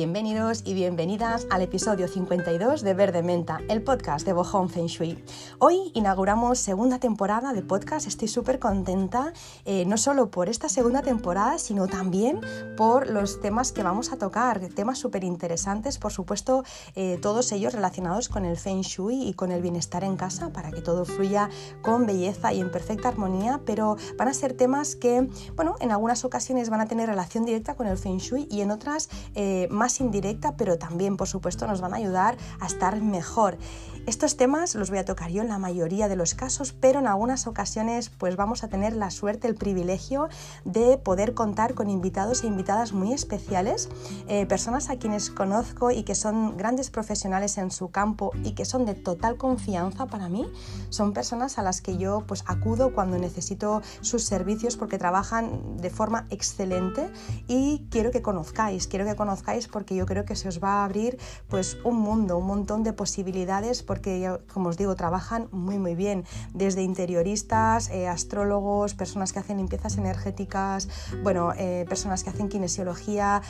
bienvenidos y bienvenidas al episodio 52 de Verde Menta, el podcast de Bohong Feng Shui. Hoy inauguramos segunda temporada de podcast, estoy súper contenta, eh, no solo por esta segunda temporada, sino también por los temas que vamos a tocar, temas súper interesantes, por supuesto, eh, todos ellos relacionados con el Feng Shui y con el bienestar en casa, para que todo fluya con belleza y en perfecta armonía, pero van a ser temas que, bueno, en algunas ocasiones van a tener relación directa con el Feng Shui y en otras eh, más indirecta, pero también, por supuesto, nos van a ayudar a estar mejor. Estos temas los voy a tocar yo en la mayoría de los casos, pero en algunas ocasiones pues vamos a tener la suerte, el privilegio de poder contar con invitados e invitadas muy especiales, eh, personas a quienes conozco y que son grandes profesionales en su campo y que son de total confianza para mí. Son personas a las que yo pues acudo cuando necesito sus servicios porque trabajan de forma excelente y quiero que conozcáis, quiero que conozcáis porque yo creo que se os va a abrir pues un mundo, un montón de posibilidades porque, como os digo, trabajan muy, muy bien, desde interioristas, eh, astrólogos, personas que hacen limpiezas energéticas, bueno, eh, personas que hacen kinesiología,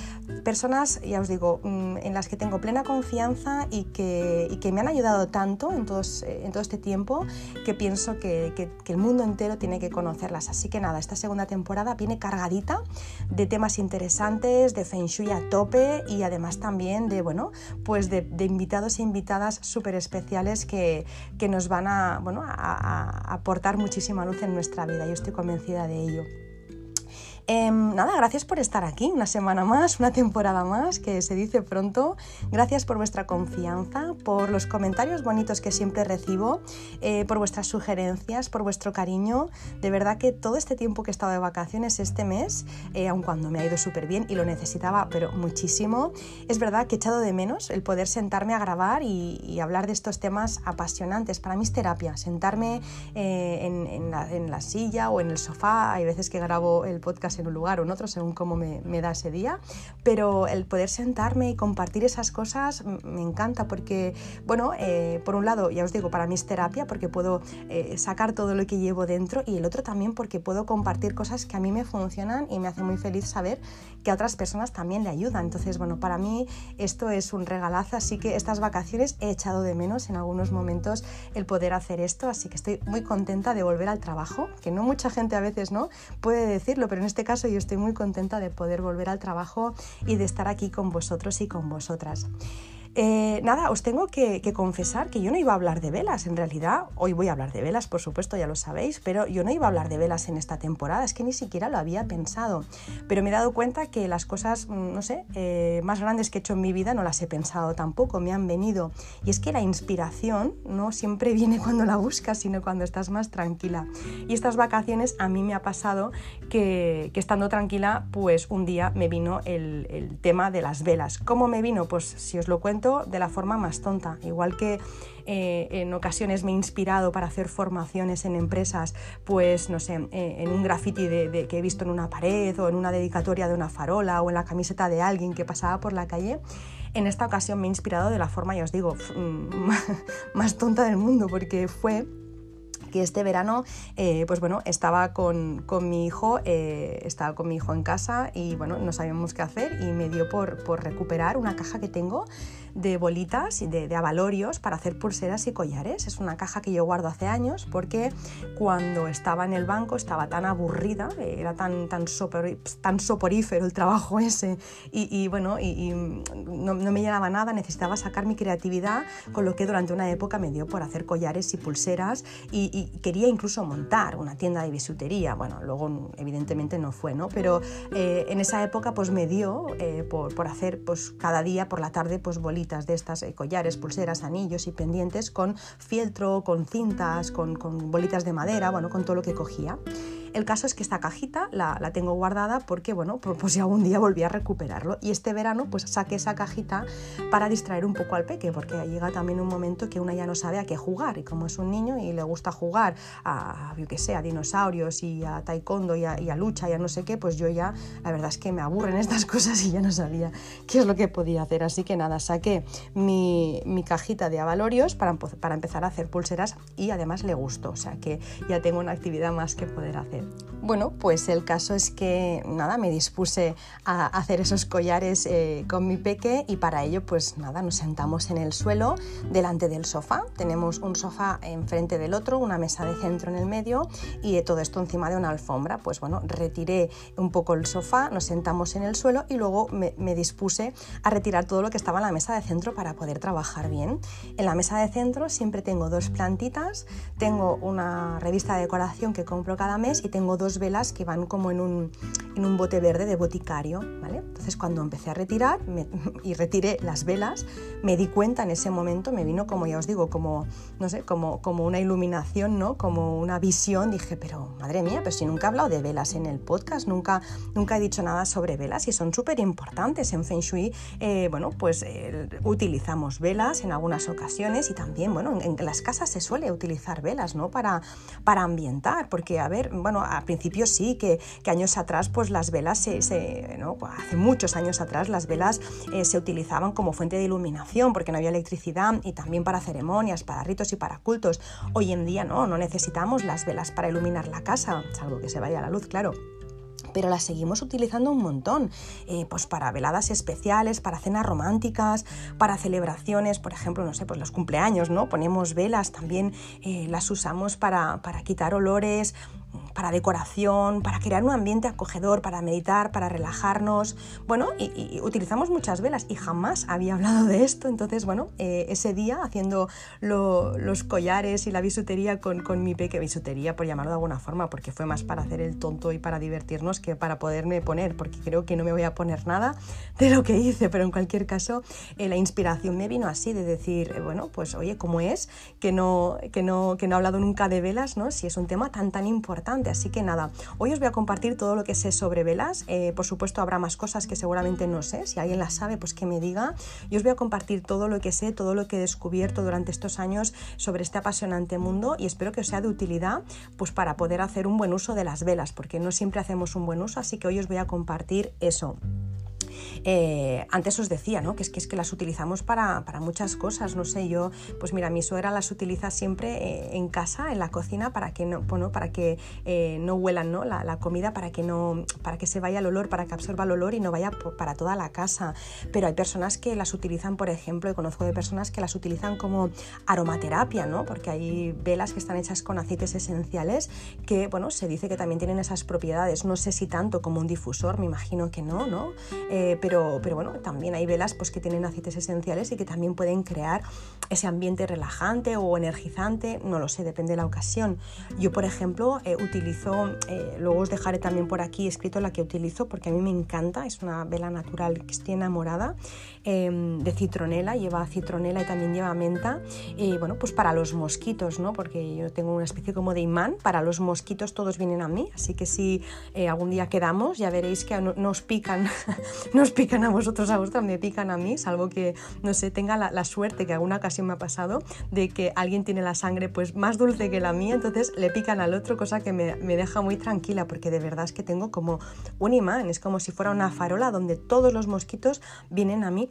personas, ya os digo, mm, en las que tengo plena confianza y que, que me han ayudado tanto en, todos, eh, todo este tiempo que pienso que, que, el mundo entero tiene que conocerlas. Así que nada, esta segunda temporada viene cargadita de temas interesantes, de Feng Shui a tope y además también de, bueno, pues de, de invitados e invitadas súper especiales que, que nos van a, bueno, a, a aportar muchísima luz en nuestra vida. Yo estoy convencida de ello. Em, nada, gracias por estar aquí, una semana más, una temporada más, que se dice pronto. Gracias por vuestra confianza, por los comentarios bonitos que siempre recibo, eh, por vuestras sugerencias, por vuestro cariño. De verdad que todo este tiempo que he estado de vacaciones este mes, eh, aun cuando me ha ido súper bien y lo necesitaba, pero muchísimo, es verdad que he echado de menos el poder sentarme a grabar y, hablar de estos temas apasionantes. Para mí es terapia, sentarme eh, en, la silla o en el sofá. Hay veces que grabo el podcast en un lugar o en otro, según cómo me, da ese día, pero el poder sentarme y compartir esas cosas me encanta porque, bueno, eh, por un lado, ya os digo, para mí es terapia porque puedo eh, sacar todo lo que llevo dentro y el otro también porque puedo compartir cosas que a mí me funcionan y me hace muy feliz saber que a otras personas también le ayudan. Entonces, bueno, para mí esto es un regalazo, así que estas vacaciones he echado de menos en algunos momentos el poder hacer esto, así que estoy muy contenta de volver al trabajo, que no mucha gente a veces no puede decirlo, pero en este caso yo estoy muy contenta de poder volver al trabajo y de estar aquí con vosotros y con vosotras. Eh, nada, os tengo que, confesar que yo no iba a hablar de velas, en realidad. Hoy voy a hablar de velas, por supuesto, ya lo sabéis, pero yo no iba a hablar de velas en esta temporada, es que ni siquiera lo había pensado. Pero me he dado cuenta que las cosas, mm, no sé, eh, más grandes que he hecho en mi vida no las he pensado tampoco, me han venido. Y es que la inspiración no siempre viene cuando la buscas, sino cuando estás más tranquila. Y estas vacaciones a mí me ha pasado que, estando tranquila, pues un día me vino el, el tema de las velas. ¿Cómo me vino? Pues si os lo cuento, de la forma más tonta, igual que eh, en ocasiones me he inspirado para hacer formaciones en empresas, pues no sé, eh, en un graffiti de, que he visto en una pared o en una dedicatoria de una farola o en la camiseta de alguien que pasaba por la calle. En esta ocasión me he inspirado de la forma, ya os digo, más tonta del mundo, porque fue que este verano eh, pues bueno, estaba con, mi hijo, estaba con mi hijo en casa y bueno, no sabíamos qué hacer y me dio por, por recuperar una caja que tengo de bolitas y de, avalorios para hacer pulseras y collares. Es una caja que yo guardo hace años porque cuando estaba en el banco estaba tan aburrida, era tan, tan, tan soporífero el trabajo ese y, bueno, y, no, me llenaba nada, necesitaba sacar mi creatividad, con lo que durante una época me dio por hacer collares y pulseras y, quería incluso montar una tienda de bisutería. Bueno, luego evidentemente no fue, ¿no? Pero eh, en esa época pues me dio eh, por, por, hacer pues cada día por la tarde pues bolitas de estas, eh, collares, pulseras, anillos y pendientes con fieltro, con cintas, con, con bolitas de madera, bueno, con todo lo que cogía. El caso es que esta cajita la, tengo guardada porque, bueno, por, si algún día volví a recuperarlo. Y este verano, pues saqué esa cajita para distraer un poco al peque, porque llega también un momento que una ya no sabe a qué jugar. Y como es un niño y le gusta jugar a, yo qué sé, a dinosaurios y a taekwondo y a, lucha y a no sé qué, pues yo ya, la verdad es que me aburren estas cosas y ya no sabía qué es lo que podía hacer. Así que nada, saqué mi, cajita de avalorios para, para empezar a hacer pulseras y además le gustó. O sea que ya tengo una actividad más que poder hacer. Eh, bueno, pues el caso es que nada, me dispuse a hacer esos collares eh, con mi peque y para ello pues nada, nos sentamos en el suelo delante del sofá. Tenemos un sofá enfrente del otro, una mesa de centro en el medio y todo esto encima de una alfombra. Pues bueno, retiré un poco el sofá, nos sentamos en el suelo y luego me, me dispuse a retirar todo lo que estaba en la mesa de centro para poder trabajar bien. En la mesa de centro siempre tengo dos plantitas, tengo una revista de decoración que compro cada mes y tengo dos velas que van como en un, en un bote verde de boticario, ¿vale? Entonces cuando empecé a retirar y retiré las velas, me di cuenta en ese momento, me vino como ya os digo, como, no sé, como, como una iluminación, ¿no? Como una visión, dije, pero madre mía, pero si nunca he hablado de velas en el podcast, nunca, nunca he dicho nada sobre velas y son súper importantes en Feng Shui, eh, bueno, pues eh, utilizamos velas en algunas ocasiones y también, bueno, en, las casas se suele utilizar velas, ¿no? Para, para ambientar, porque, a ver, bueno, a principio sí, que, años atrás pues las velas, se, ¿no? Pues, hace muchos años atrás las velas eh, se utilizaban como fuente de iluminación porque no había electricidad y también para ceremonias, para ritos y para cultos. Hoy en día no, no necesitamos las velas para iluminar la casa, salvo que se vaya la luz, claro pero las seguimos utilizando un montón, eh, pues para veladas especiales, para cenas románticas, para celebraciones, por ejemplo, no sé, pues los cumpleaños, ¿no? Ponemos velas, también eh, las usamos para, para quitar olores, para decoración, para crear un ambiente acogedor, para meditar, para relajarnos. Bueno, y, utilizamos muchas velas y jamás había hablado de esto. Entonces, bueno, eh, ese día haciendo los collares y la bisutería con, mi peque, bisutería por llamarlo de alguna forma, porque fue más para hacer el tonto y para divertirnos que para poderme poner, porque creo que no me voy a poner nada de lo que hice, pero en cualquier caso eh, la inspiración me vino así, de decir, eh, bueno, pues oye, ¿cómo es que no, que, no, que no he hablado nunca de velas, ¿no? Si es un tema tan, tan importante Así que nada, hoy os voy a compartir todo lo que sé sobre velas. Eh, por supuesto, habrá más cosas que seguramente no sé. Si alguien las sabe, pues que me diga. Y os voy a compartir todo lo que sé, todo lo que he descubierto durante estos años sobre este apasionante mundo y espero que os sea de utilidad pues para poder hacer un buen uso de las velas, porque no siempre hacemos un buen uso, así que hoy os voy a compartir eso. Eh, antes os decía, ¿no? Que es que, es que las utilizamos para, muchas cosas, no sé, yo, pues mira, mi suegra las utiliza siempre eh, en casa, en la cocina, para que no, bueno, para que eh, no huelan ¿no? La, comida, para que no, para que se vaya el olor, para que absorba el olor y no vaya para toda la casa. Pero hay personas que las utilizan, por ejemplo, y conozco de personas que las utilizan como aromaterapia, ¿no? Porque hay velas que están hechas con aceites esenciales que, bueno, se dice que también tienen esas propiedades. No sé si tanto como un difusor, me imagino que no, ¿no? Pero, pero bueno, también hay velas pues, que tienen aceites esenciales y que también pueden crear ese ambiente relajante o energizante, no lo sé, depende de la ocasión. Yo, por ejemplo, eh, utilizo, eh, luego os dejaré también por aquí escrito la que utilizo porque a mí me encanta, es una vela natural que estoy enamorada, em, de citronela, lleva citronela y también lleva menta, y bueno, pues para los mosquitos, ¿no? Porque yo tengo una especie como de imán, para los mosquitos todos vienen a mí, así que si eh, algún día quedamos, ya veréis que nos pican, nos pican a vosotros, a vosotras, me pican a mí, salvo que, no sé, tenga la, la suerte que alguna ocasión me ha pasado de que alguien tiene la sangre pues más dulce que la mía, entonces le pican al otro, cosa que me, me deja muy tranquila porque de verdad es que tengo como un imán, es como si fuera una farola donde todos los mosquitos vienen a mí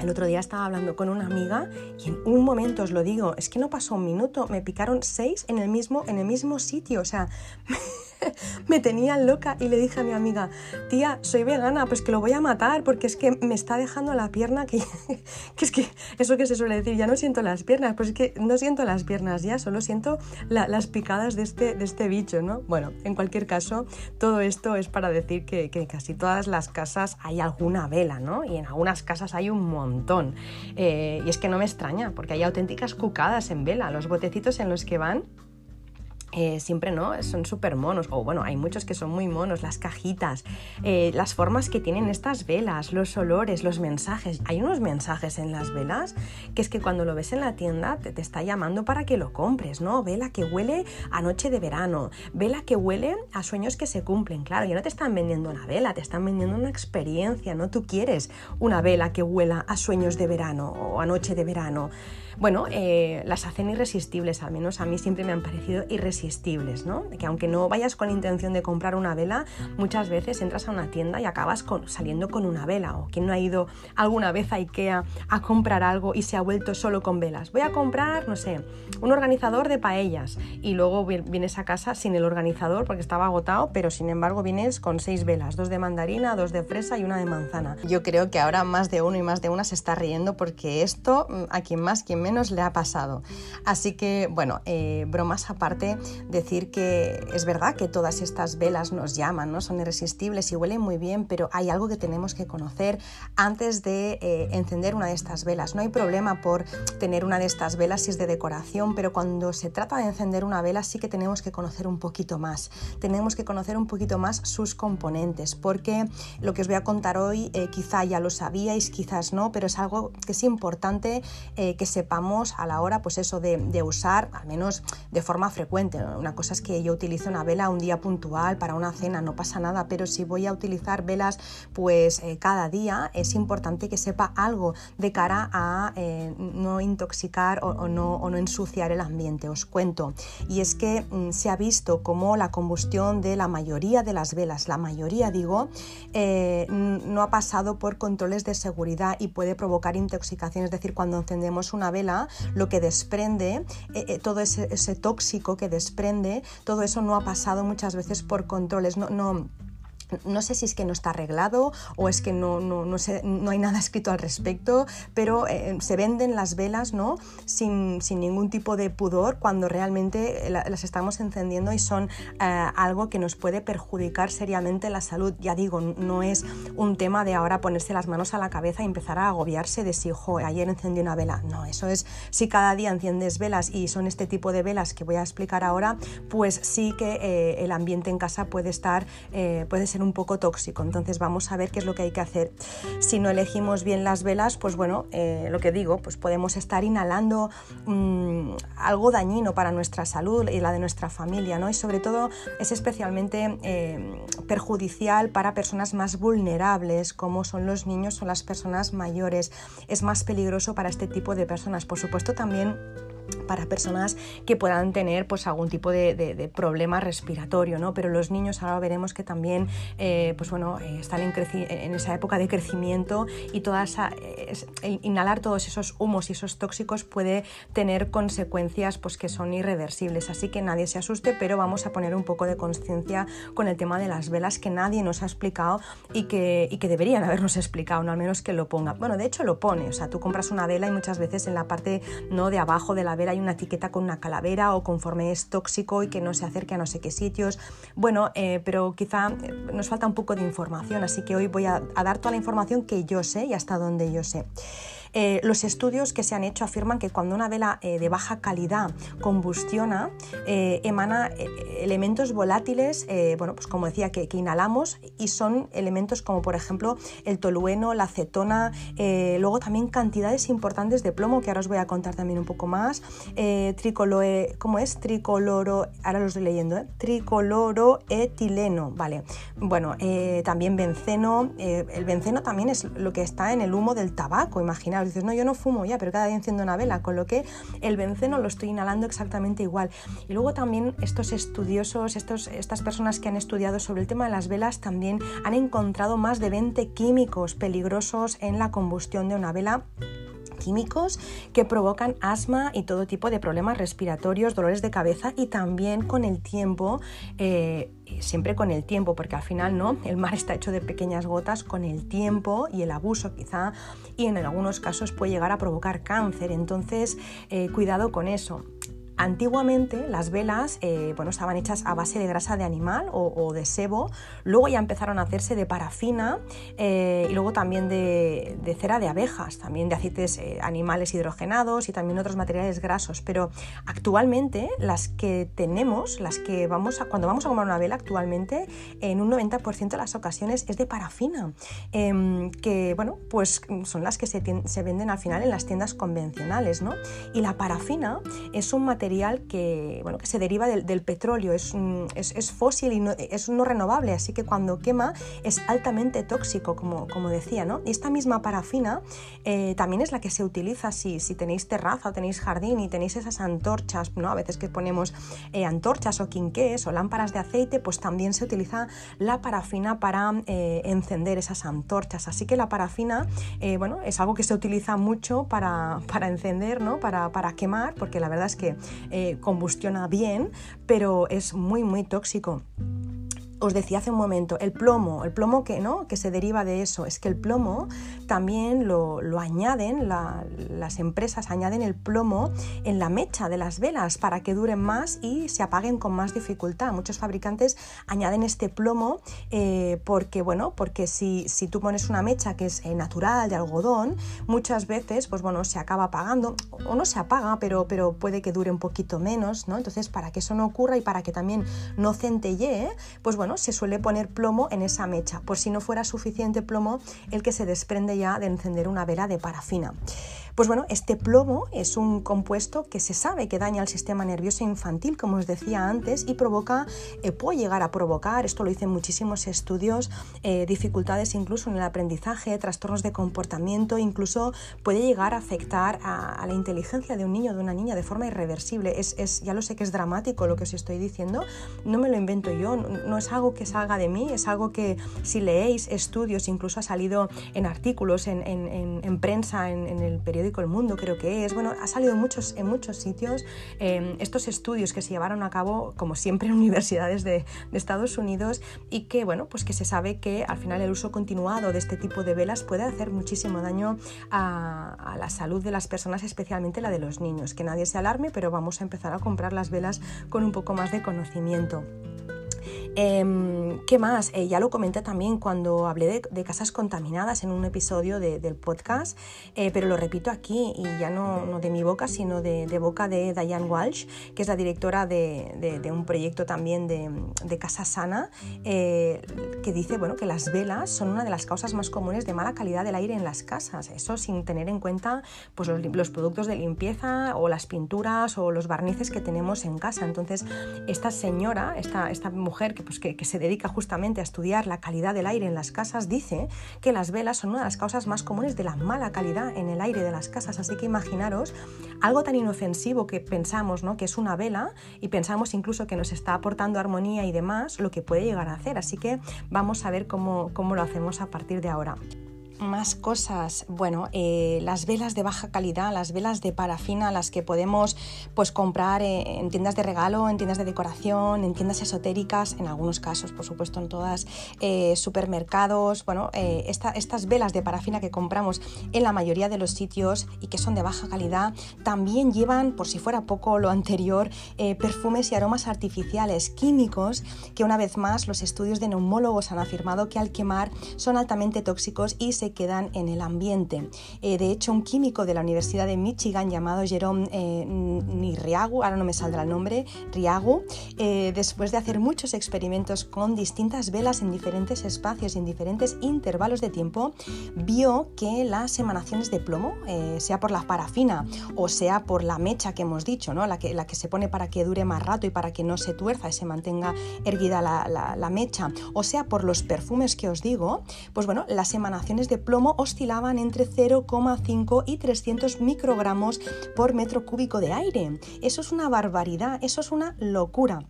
el otro día estaba hablando con una amiga y en un momento os lo digo, es que no pasó un minuto, me picaron seis en el mismo, en el mismo sitio, o sea, me tenía loca y le dije a mi amiga, tía, soy vegana, pues que lo voy a matar porque es que me está dejando la pierna, que, es que eso que se suele decir, ya no siento las piernas, pues es que no siento las piernas ya, solo siento las picadas de este, de este bicho, ¿no? Bueno, en cualquier caso, todo esto es para decir que, que casi todas las casas hay alguna vela, ¿no? Y en algunas casas hay un montón. Eh, y es que no me extraña, porque hay auténticas cucadas en vela, los botecitos en los que van eh, siempre no, son súper monos, o bueno, hay muchos que son muy monos, las cajitas, eh, las formas que tienen estas velas, los olores, los mensajes. Hay unos mensajes en las velas que es que cuando lo ves en la tienda te, te está llamando para que lo compres, ¿no? Vela que huele a noche de verano, vela que huele a sueños que se cumplen. Claro, ya no te están vendiendo una vela, te están vendiendo una experiencia, ¿no? Tú quieres una vela que huela a sueños de verano o a noche de verano. Bueno, eh, las hacen irresistibles, al menos a mí siempre me han parecido irresistibles, ¿no? Que aunque no vayas con la intención de comprar una vela, muchas veces entras a una tienda y acabas con, saliendo con una vela. O quien no ha ido alguna vez a Ikea a comprar algo y se ha vuelto solo con velas. Voy a comprar, no sé, un organizador de paellas y luego vienes a casa sin el organizador porque estaba agotado, pero sin embargo vienes con seis velas, dos de mandarina, dos de fresa y una de manzana. Yo creo que ahora más de uno y más de una se está riendo porque esto mm, a quien más, quien menos le ha pasado. Así que, bueno, eh, bromas aparte, decir que es verdad que todas estas velas nos llaman, ¿no? Son irresistibles y huelen muy bien, pero hay algo que tenemos que conocer antes de eh, encender una de estas velas. No hay problema por tener una de estas velas si es de decoración, pero cuando se trata de encender una vela sí que tenemos que conocer un poquito más. Tenemos que conocer un poquito más sus componentes, porque lo que os voy a contar hoy eh, quizá ya lo sabíais, quizás no, pero es algo que es importante que sepamos a la hora, pues eso, de, usar, al menos de forma frecuente. Una cosa es que yo utilizo una vela un día puntual para una cena, no pasa nada, pero si voy a utilizar velas pues eh, cada día, es importante que sepa algo de cara a eh, no intoxicar o, no, no, ensuciar el ambiente. Os cuento. Y es que mm, se ha visto como la combustión de la mayoría de las velas, la mayoría digo, eh, no ha pasado por controles de seguridad y puede provocar intoxicación. Es decir, cuando encendemos una vela, lo que desprende, todo ese, tóxico que desprende, todo eso no ha pasado muchas veces por controles. No, no sé si es que no está arreglado o es que no, no, no, no hay nada escrito al respecto, pero eh, se venden las velas ¿no? sin, sin, ningún tipo de pudor cuando realmente las estamos encendiendo y son eh, algo que nos puede perjudicar seriamente la salud. Ya digo, no es un tema de ahora ponerse las manos a la cabeza y empezar a agobiarse de si, ojo, ayer encendí una vela. No, eso es si cada día enciendes velas y son este tipo de velas que voy a explicar ahora, pues sí que eh, el ambiente en casa puede estar, puede ser un poco tóxico. Entonces vamos a ver qué es lo que hay que hacer. Si no elegimos bien las velas, pues bueno, eh, lo que digo, pues podemos estar inhalando mm, algo dañino para nuestra salud y la de nuestra familia, ¿no? Y sobre todo es especialmente eh, perjudicial para personas más vulnerables, como son los niños o las personas mayores. Es más peligroso para este tipo de personas. Por supuesto, también para personas que puedan tener pues algún tipo de, problema respiratorio, ¿no? Pero los niños ahora veremos que también eh, pues bueno, eh, están en, esa época de crecimiento y toda esa, inhalar todos esos humos y esos tóxicos puede tener consecuencias pues que son irreversibles. Así que nadie se asuste, pero vamos a poner un poco de conciencia con el tema de las velas que nadie nos ha explicado y que, y que deberían habernos explicado, ¿no? al menos que lo ponga. Bueno, de hecho lo pone, o sea, tú compras una vela y muchas veces en la parte ¿no? de abajo de la hay una etiqueta con una calavera o conforme es tóxico y que no se acerque a no sé qué sitios. Bueno, eh, pero quizá eh, nos falta un poco de información, así que hoy voy a dar toda la información que yo sé y hasta donde yo sé. Eh, los estudios que se han hecho afirman que cuando una vela eh, de baja calidad combustiona, eh, emana elementos volátiles, bueno, pues como decía, que, inhalamos y son elementos como por ejemplo el tolueno, la acetona, luego también cantidades importantes de plomo, que ahora os voy a contar también un poco más, tricoloe, ¿cómo es? Tricoloro, ahora lo estoy leyendo, tricoloroetileno, vale. Bueno, también benceno, el benceno también es lo que está en el humo del tabaco, imaginaos Dices, no, yo no fumo ya, pero cada día enciendo una vela, con lo que el benceno lo estoy inhalando exactamente igual. Y luego también estos estudiosos, estos, estas personas que han estudiado sobre el tema de las velas, también han encontrado más de 20 químicos peligrosos en la combustión de una vela. Químicos que provocan asma y todo tipo de problemas respiratorios, dolores de cabeza y también con el tiempo, eh, siempre con el tiempo, porque al final no, el mar está hecho de pequeñas gotas, con el tiempo y el abuso quizá, y en algunos casos puede llegar a provocar cáncer, entonces eh, cuidado con eso. Antiguamente las velas eh, bueno, estaban hechas a base de grasa de animal o, de sebo, luego ya empezaron a hacerse de parafina eh, y luego también de, cera de abejas, también de aceites eh, animales hidrogenados y también otros materiales grasos. Pero actualmente las que tenemos, las que vamos a, cuando vamos a comprar una vela actualmente, en un 90% de las ocasiones es de parafina, em, que bueno, pues son las que se, se venden al final en las tiendas convencionales. ¿no? Y la parafina es un material que, bueno, que se deriva del, petróleo, es, es, fósil y es no renovable, así que cuando quema es altamente tóxico, como, como decía. ¿no? Esta misma parafina eh, también es la que se utiliza si, si, tenéis terraza o tenéis jardín y tenéis esas antorchas, ¿no? a veces que ponemos eh, antorchas o quinqués o lámparas de aceite, pues también se utiliza la parafina para eh, encender esas antorchas. Así que la parafina bueno, es algo que se utiliza mucho para, para encender, ¿no? para, para quemar, porque la verdad es que combustiona bien, pero es muy, muy tóxico os decía hace un momento, el plomo, el plomo que, ¿no? que se deriva de eso, es que el plomo también lo, añaden, las empresas añaden el plomo en la mecha de las velas para que duren más y se apaguen con más dificultad. Muchos fabricantes añaden este plomo eh, porque, bueno, porque si, si, tú pones una mecha que es eh, natural, de algodón, muchas veces pues, bueno, se acaba apagando o no se apaga, pero, pero puede que dure un poquito menos, ¿no? Entonces, para que eso no ocurra y para que también no centellee, pues bueno, se suele poner plomo en esa mecha, por si no fuera suficiente plomo el que se desprende ya de encender una vela de parafina. Pues bueno, este plomo es un compuesto que se sabe que daña al sistema nervioso infantil, como os decía antes, y provoca, eh, puede llegar a provocar, esto lo dicen muchísimos estudios, eh, dificultades incluso en el aprendizaje, trastornos de comportamiento, incluso puede llegar a afectar a, la inteligencia de un niño o de una niña de forma irreversible. Es, ya lo sé que es dramático lo que os estoy diciendo, no me lo invento yo, no, es algo que salga de mí, es algo que si leéis estudios, incluso ha salido en artículos, en, prensa, en el periódico, el Mundo creo que es, bueno, ha salido en muchos, en muchos sitios em, estos estudios que se llevaron a cabo, como siempre, en universidades de, Estados Unidos y que, bueno, pues que se sabe que al final el uso continuado de este tipo de velas puede hacer muchísimo daño a la salud de las personas, especialmente la de los niños. Que nadie se alarme, pero vamos a empezar a comprar las velas con un poco más de conocimiento. Em, ¿Qué más? Eh, ya lo comenté también cuando hablé de, casas contaminadas en un episodio del podcast, eh, pero lo repito aquí y ya no, de mi boca, sino de, boca de Diane Walsh, que es la directora de, un proyecto también de, Casa Sana, eh, que dice bueno, que las velas son una de las causas más comunes de mala calidad del aire en las casas. Eso sin tener en cuenta pues, los, productos de limpieza o las pinturas o los barnices que tenemos en casa. Entonces, esta señora, esta, esta mujer que pues, que, se dedica justamente a estudiar la calidad del aire en las casas, dice que las velas son una de las causas más comunes de la mala calidad en el aire de las casas. Así que imaginaros algo tan inofensivo que pensamos ¿no? que es una vela y pensamos incluso que nos está aportando armonía y demás, lo que puede llegar a hacer. Así que vamos a ver cómo, cómo lo hacemos a partir de ahora más cosas. Bueno, eh, las velas de baja calidad, las velas de parafina, las que podemos pues, comprar eh, en tiendas de regalo, en tiendas de decoración, en tiendas esotéricas, en algunos casos, por supuesto, en todas, eh, supermercados. Bueno, estas velas de parafina que compramos en la mayoría de los sitios y que son de baja calidad, también llevan, por si fuera poco lo anterior, perfumes y aromas artificiales químicos que una vez más los estudios de neumólogos han afirmado que al quemar son altamente tóxicos y se quedan en el ambiente. Eh, de hecho, un químico de la Universidad de Michigan llamado Jerome eh, ahora no me saldrá el nombre, Riagu, eh, después de hacer muchos experimentos con distintas velas en diferentes espacios y en diferentes intervalos de tiempo, vio que las emanaciones de plomo, sea por la parafina o sea por la mecha que hemos dicho, ¿no? la, que, la que se pone para que dure más rato y para que no se tuerza y se mantenga erguida la, la mecha, o sea por los perfumes que os digo, pues bueno, las emanaciones de plomo oscilaban entre 0,5 y 300 microgramos por metro cúbico de aire. Eso es una barbaridad, eso es una locura.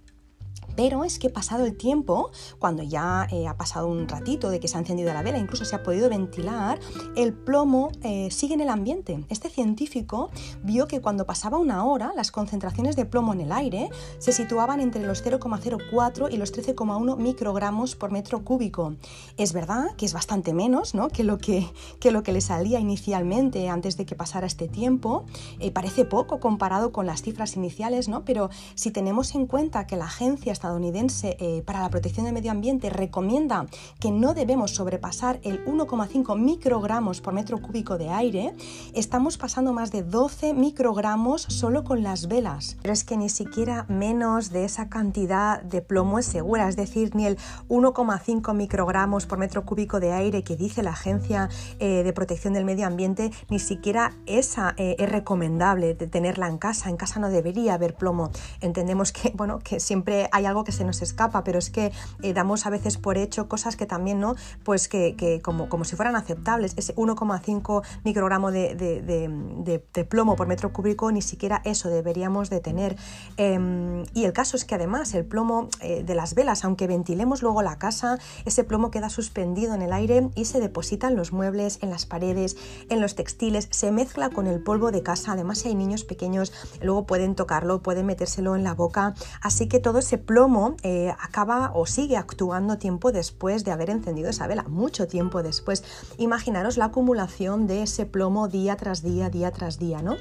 Pero es que pasado el tiempo, cuando ya eh, ha pasado un ratito de que se ha encendido la vela, incluso se ha podido ventilar, el plomo eh, sigue en el ambiente. Este científico vio que cuando pasaba una hora, las concentraciones de plomo en el aire se situaban entre los 0,04 y los 13,1 microgramos por metro cúbico. Es verdad que es bastante menos ¿no? que, lo que, que, lo que le salía inicialmente antes de que pasara este tiempo. Eh, parece poco comparado con las cifras iniciales, ¿no? pero si tenemos en cuenta que la agencia está estadounidense eh, para la protección del medio ambiente recomienda que no debemos sobrepasar el 1,5 microgramos por metro cúbico de aire, estamos pasando más de 12 microgramos solo con las velas. Pero es que ni siquiera menos de esa cantidad de plomo es segura, es decir, ni el 1,5 microgramos por metro cúbico de aire que dice la Agencia eh, de Protección del Medio Ambiente, ni siquiera esa eh, es recomendable de tenerla en casa. En casa no debería haber plomo. Entendemos que, bueno, que siempre hay algo que se nos escapa, pero es que eh, damos a veces por hecho cosas que también, ¿no? Pues que, como, como si fueran aceptables. Ese 1,5 microgramo de, plomo por metro cúbico, ni siquiera eso deberíamos de tener. Em, y el caso es que además el plomo de las velas, aunque ventilemos luego la casa, ese plomo queda suspendido en el aire y se deposita en los muebles, en las paredes, en los textiles, se mezcla con el polvo de casa. Además, si hay niños pequeños, luego pueden tocarlo, pueden metérselo en la boca. Así que todo ese plomo eh, acaba o sigue actuando tiempo después de haber encendido esa vela, mucho tiempo después. Imaginaros la acumulación de ese plomo día tras día, día tras día, ¿no?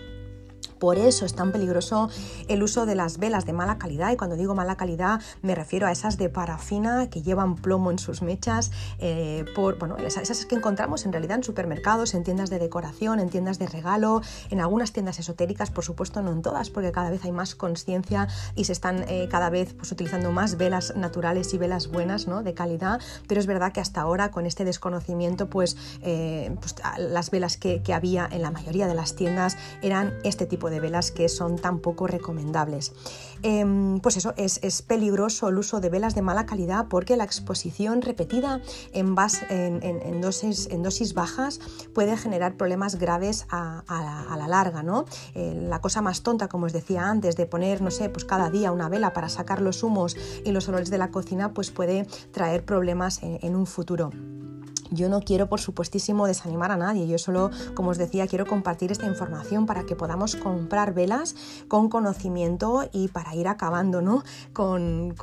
Por eso es tan peligroso el uso de las velas de mala calidad. Y cuando digo mala calidad me refiero a esas de parafina que llevan plomo en sus mechas. Eh, por, bueno, esas que encontramos en realidad en supermercados, en tiendas de decoración, en tiendas de regalo, en algunas tiendas esotéricas, por supuesto no en todas, porque cada vez hay más conciencia y se están eh, cada vez pues, utilizando más velas naturales y velas buenas, ¿no? de calidad. Pero es verdad que hasta ahora con este desconocimiento, pues, eh, pues las velas que, que había en la mayoría de las tiendas eran este tipo de velas que son tan poco recomendables. Em, pues eso, es, peligroso el uso de velas de mala calidad porque la exposición repetida en, en, dosis, en dosis, bajas puede generar problemas graves a, la, larga. ¿no? Eh, la cosa más tonta, como os decía antes, de poner, no sé, pues cada día una vela para sacar los humos y los olores de la cocina, pues puede traer problemas en un futuro. Yo no quiero, por supuestísimo, desanimar a nadie. Yo solo, como os decía, quiero compartir esta información para que podamos comprar velas con conocimiento y para ir acabando ¿no? con,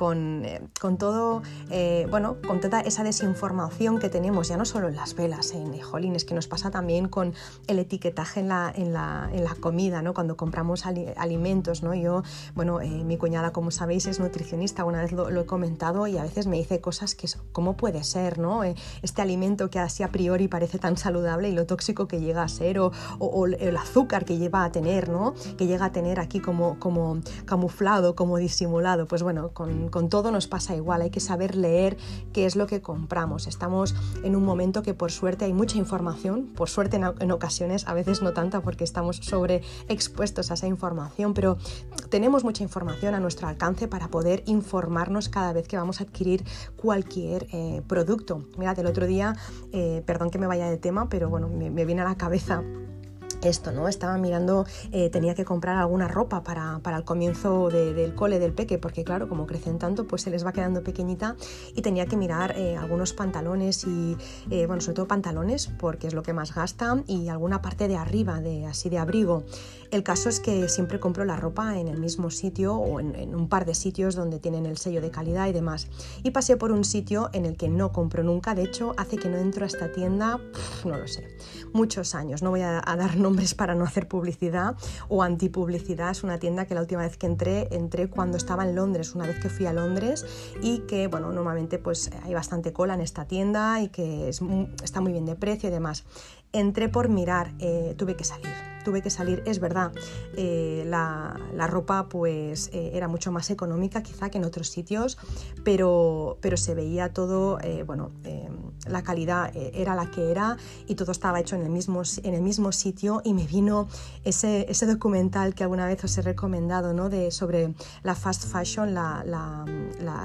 eh, todo, eh, bueno, con toda esa desinformación que tenemos, ya no solo en las velas, en eh, jolines, que nos pasa también con el etiquetaje en la, en la, en la comida, ¿no? cuando compramos alimentos. ¿no? Yo, bueno, mi cuñada, como sabéis, es nutricionista, una vez lo, he comentado y a veces me dice cosas que, ¿cómo puede ser? ¿no? este alimento que así a priori parece tan saludable y lo tóxico que llega a ser o, el azúcar que lleva a tener, ¿no? Que llega a tener aquí como, como camuflado, como disimulado. Pues bueno, con, con todo nos pasa igual, hay que saber leer qué es lo que compramos. Estamos en un momento que por suerte hay mucha información, por suerte en, ocasiones, a veces no tanta porque estamos sobreexpuestos a esa información, pero tenemos mucha información a nuestro alcance para poder informarnos cada vez que vamos a adquirir cualquier eh, producto. Mirad, el otro día eh, perdón que me vaya de tema, pero bueno, me, me viene a la cabeza esto, ¿no? Estaba mirando, eh, tenía que comprar alguna ropa para, el comienzo del cole del peque, porque claro, como crecen tanto, pues se les va quedando pequeñita y tenía que mirar eh, algunos pantalones y, eh, bueno, sobre todo pantalones, porque es lo que más gasta, y alguna parte de arriba, de así de abrigo. El caso es que siempre compro la ropa en el mismo sitio o en, un par de sitios donde tienen el sello de calidad y demás. Y pasé por un sitio en el que no compro nunca, de hecho, hace que no entro a esta tienda, no lo sé, muchos años, no voy a dar nombres para no hacer publicidad o antipublicidad. Es una tienda que la última vez que entré, entré cuando estaba en Londres, una vez que fui a Londres y que, bueno, normalmente pues hay bastante cola en esta tienda y que es, está muy bien de precio y demás. Entré por mirar, eh, tuve que salir tuve que salir, es verdad, eh, la, ropa pues eh, era mucho más económica quizá que en otros sitios, pero, pero se veía todo, bueno, la calidad era la que era y todo estaba hecho en el mismo, en el mismo sitio y me vino ese, ese documental que alguna vez os he recomendado, ¿no? De, sobre la fast fashion, la, la,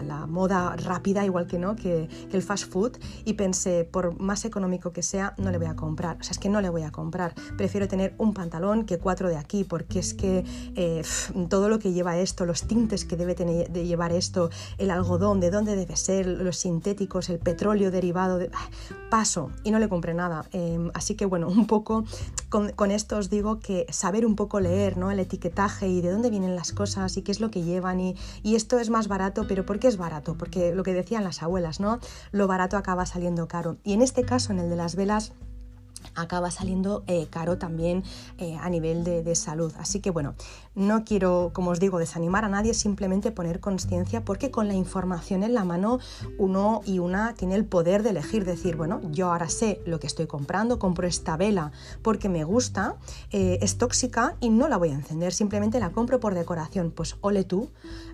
la, moda rápida, igual que, ¿no? Que, que el fast food, y pensé, por más económico que sea, no le voy a comprar. O sea, es que no le voy a comprar. Prefiero tener un pantalón que cuatro de aquí, porque es que eh, todo lo que lleva esto, los tintes que debe tener, de llevar esto, el algodón, de dónde debe ser, los sintéticos, el petróleo derivado, de... Ah, paso y no le compré nada. Em, así que bueno, un poco con, con, esto os digo que saber un poco leer ¿no? el etiquetaje y de dónde vienen las cosas y qué es lo que llevan y, y esto es más barato, pero ¿por qué es barato? Porque lo que decían las abuelas, ¿no? Lo barato acaba saliendo caro. Y en este caso, en el de las velas, acaba saliendo eh, caro también eh, a nivel de, salud. Así que bueno, no quiero, como os digo, desanimar a nadie, simplemente poner conciencia porque con la información en la mano uno y una tiene el poder de elegir, decir, bueno, yo ahora sé lo que estoy comprando, compro esta vela porque me gusta, eh, es tóxica y no la voy a encender, simplemente la compro por decoración. Pues ole tú,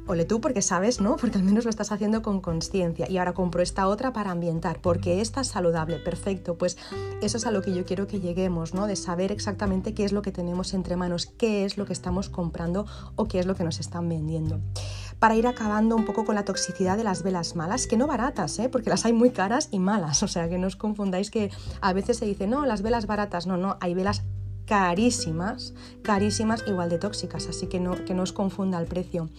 ole tú porque sabes, ¿no? Porque al menos lo estás haciendo con conciencia. Y ahora compro esta otra para ambientar, porque esta es saludable, perfecto. Pues eso es a lo que yo quiero que lleguemos, ¿no? De saber exactamente qué es lo que tenemos entre manos, qué es lo que estamos comprando o qué es lo que nos están vendiendo para ir acabando un poco con la toxicidad de las velas malas, que no baratas, ¿eh? porque las hay muy caras y malas, o sea que no os confundáis que a veces se dice, no, las velas baratas, no, no, hay velas carísimas, carísimas, igual de tóxicas, así que no, que no os confunda el precio.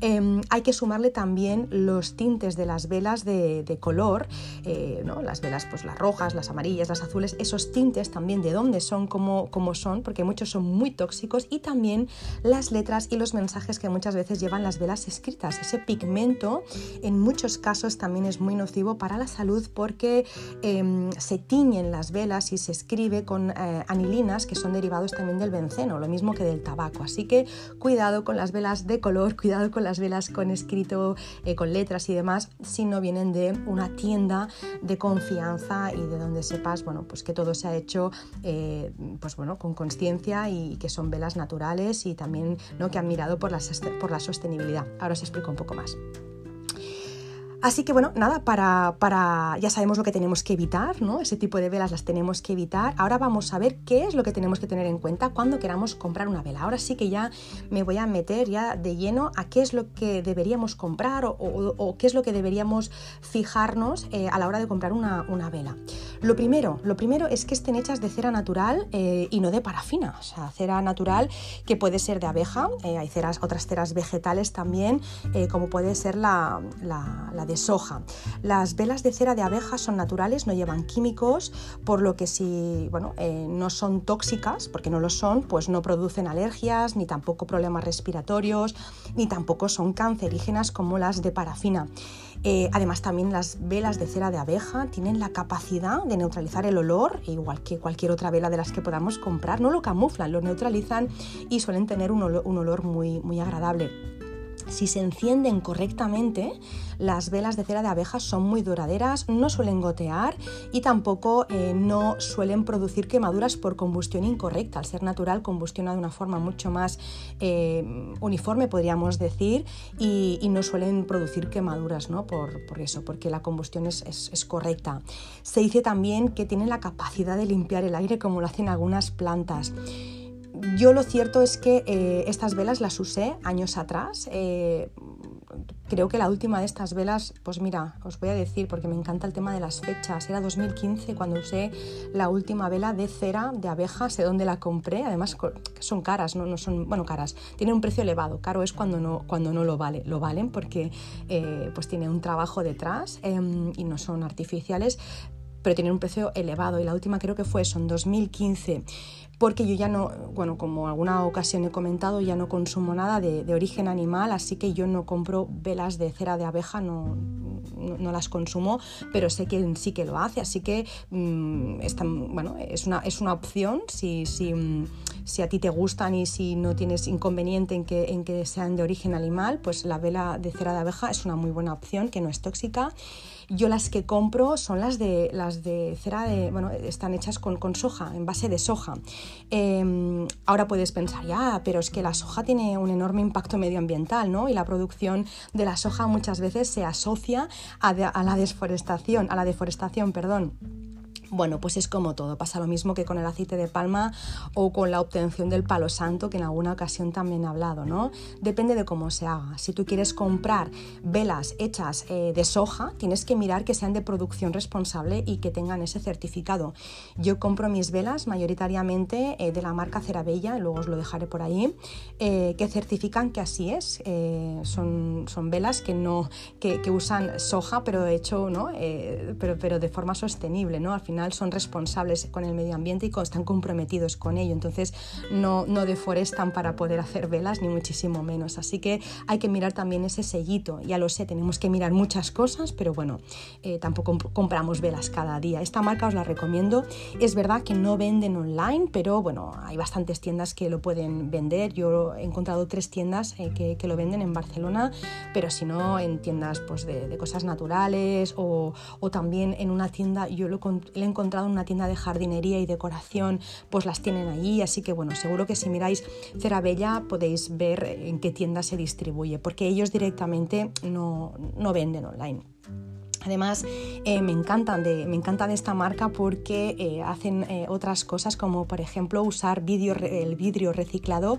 Em, hay que sumarle también los tintes de las velas de, color, eh, ¿no? las velas, pues las rojas, las amarillas, las azules, esos tintes también de dónde son, cómo, cómo son, porque muchos son muy tóxicos, y también las letras y los mensajes que muchas veces llevan las velas escritas. Ese pigmento en muchos casos también es muy nocivo para la salud porque em, se tiñen las velas y se escribe con eh, anilinas que son derivados también del benceno, lo mismo que del tabaco. Así que cuidado con las velas de color, cuidado con las velas con escrito, eh, con letras y demás, si no vienen de una tienda de confianza y de donde sepas, bueno, pues que todo se ha hecho, eh, pues bueno, con conciencia y que son velas naturales y también, ¿no? Que han mirado por la, por la sostenibilidad. Ahora os explico un poco más. Así que bueno, nada, para, para, ya sabemos lo que tenemos que evitar, ¿no? Ese tipo de velas las tenemos que evitar. Ahora vamos a ver qué es lo que tenemos que tener en cuenta cuando queramos comprar una vela. Ahora sí que ya me voy a meter ya de lleno a qué es lo que deberíamos comprar o, qué es lo que deberíamos fijarnos eh, a la hora de comprar una, vela. Lo primero, lo primero es que estén hechas de cera natural eh, y no de parafina. O sea, cera natural que puede ser de abeja, eh, hay ceras, otras ceras vegetales también, como puede ser la, la de soja. Las velas de cera de abeja son naturales, no llevan químicos, por lo que si bueno, eh, no son tóxicas, porque no lo son, pues no producen alergias, ni tampoco problemas respiratorios, ni tampoco son cancerígenas como las de parafina. Eh, además, también las velas de cera de abeja tienen la capacidad de neutralizar el olor, igual que cualquier otra vela de las que podamos comprar. No lo camuflan, lo neutralizan y suelen tener un olor, un olor muy, muy agradable. Si se encienden correctamente, las velas de cera de abeja son muy duraderas, no suelen gotear y tampoco eh, no suelen producir quemaduras por combustión incorrecta. Al ser natural, combustiona de una forma mucho más eh, uniforme, podríamos decir, y, no suelen producir quemaduras ¿no? por, eso, porque la combustión es, es correcta. Se dice también que tienen la capacidad de limpiar el aire como lo hacen algunas plantas. Yo lo cierto es que eh, estas velas las usé años atrás. Eh, creo que la última de estas velas, pues mira, os voy a decir porque me encanta el tema de las fechas. Era 2015 cuando usé la última vela de cera de abeja, sé dónde la compré. Además son caras, no, no son, bueno, caras. Tienen un precio elevado. Caro es cuando no, cuando no lo vale. Lo valen porque eh, pues tiene un trabajo detrás em, y no son artificiales, pero tienen un precio elevado. Y la última creo que fue eso, en 2015 porque yo ya no, bueno, como alguna ocasión he comentado, ya no consumo nada de, origen animal, así que yo no compro velas de cera de abeja, no, no, las consumo, pero sé que sí que lo hace, así que mm, bueno, es, una, es una opción si, si, mm, si, a ti te gustan y si no tienes inconveniente en que, en que sean de origen animal, pues la vela de cera de abeja es una muy buena opción que no es tóxica. Yo las que compro son las de, las de cera de, bueno, están hechas con, con soja, en base de soja. Em, ahora puedes pensar, ya, pero es que la soja tiene un enorme impacto medioambiental, ¿no? Y la producción de la soja muchas veces se asocia a, a la desforestación, a la deforestación, perdón. Bueno, pues es como todo, pasa lo mismo que con el aceite de palma o con la obtención del palo santo, que en alguna ocasión también he hablado, ¿no? Depende de cómo se haga. Si tú quieres comprar velas hechas eh, de soja, tienes que mirar que sean de producción responsable y que tengan ese certificado. Yo compro mis velas mayoritariamente eh, de la marca Cerabella, luego os lo dejaré por ahí, eh, que certifican que así es. son, son velas que, no, que, usan soja, pero hecho, ¿no? pero, pero de forma sostenible, ¿no? Al final son responsables con el medio ambiente y están comprometidos con ello. Entonces no, no deforestan para poder hacer velas, ni muchísimo menos. Así que hay que mirar también ese sellito. Ya lo sé, tenemos que mirar muchas cosas, pero bueno, eh, tampoco compramos velas cada día. Esta marca os la recomiendo. Es verdad que no venden online, pero bueno, hay bastantes tiendas que lo pueden vender. Yo he encontrado tres tiendas eh, que, que, lo venden en Barcelona, pero si no, en tiendas pues, de, de cosas naturales o, o, también en una tienda, yo lo, lo, he encontrado en una tienda de jardinería y decoración, pues las tienen allí. Así que bueno, seguro que si miráis Cera Bella podéis ver en qué tienda se distribuye, porque ellos directamente no, no venden online. Además, eh, me, encantan de, me encanta de esta marca porque eh, hacen eh, otras cosas como, por ejemplo, usar el vidrio reciclado